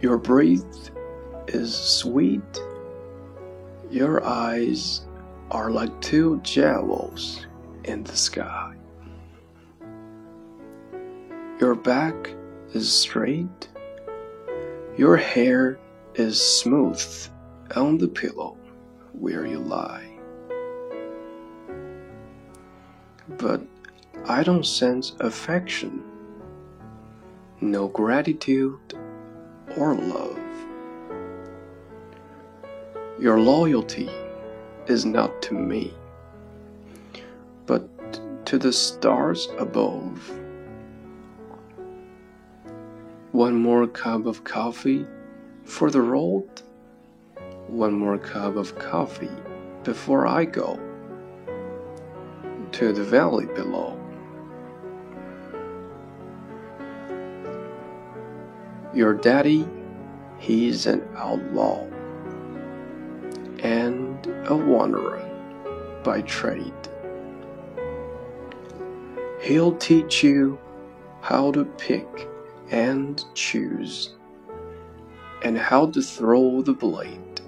Your breath is sweet. Your eyes are like two jewels in the sky. Your back is straight. Your hair is smooth on the pillow where you lie. But I don't sense affection, no gratitude or love. Your loyalty is not to me, but to the stars above. One more cup of coffee for the road. One more cup of coffee before I go to the valley below. Your daddy, he's an outlaw and a wanderer by trade. He'll teach you how to pick and choose, and how to throw the blade.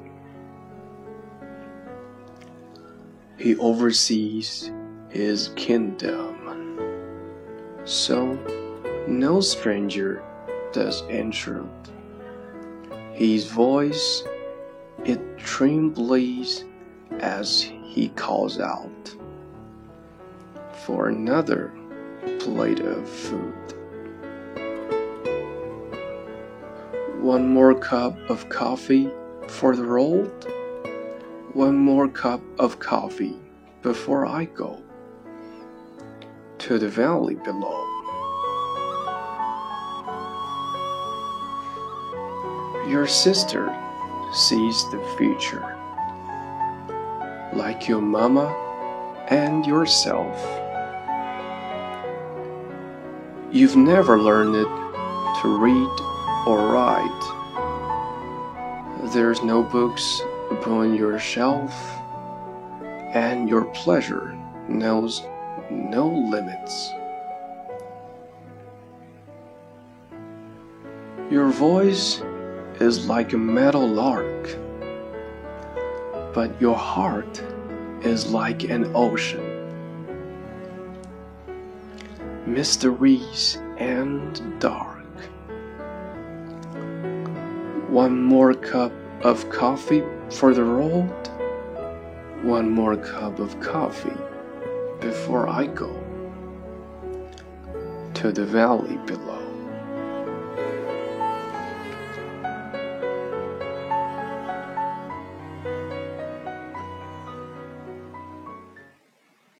He oversees his kingdom, so no stranger does enter. His voice it trembles as he calls out for another plate of food. One more cup of coffee for the road. One more cup of coffee before I go to the valley below. Your sister sees the future, like your mama and yourself. You've never learned to read or write. There's no books upon your shelf, and your pleasure knows no limits. Your voice is like a meadow lark, but your heart is like an ocean. Mysteries and dark. One more cup of coffee for the road. One more cup of coffee before I go to the valley below.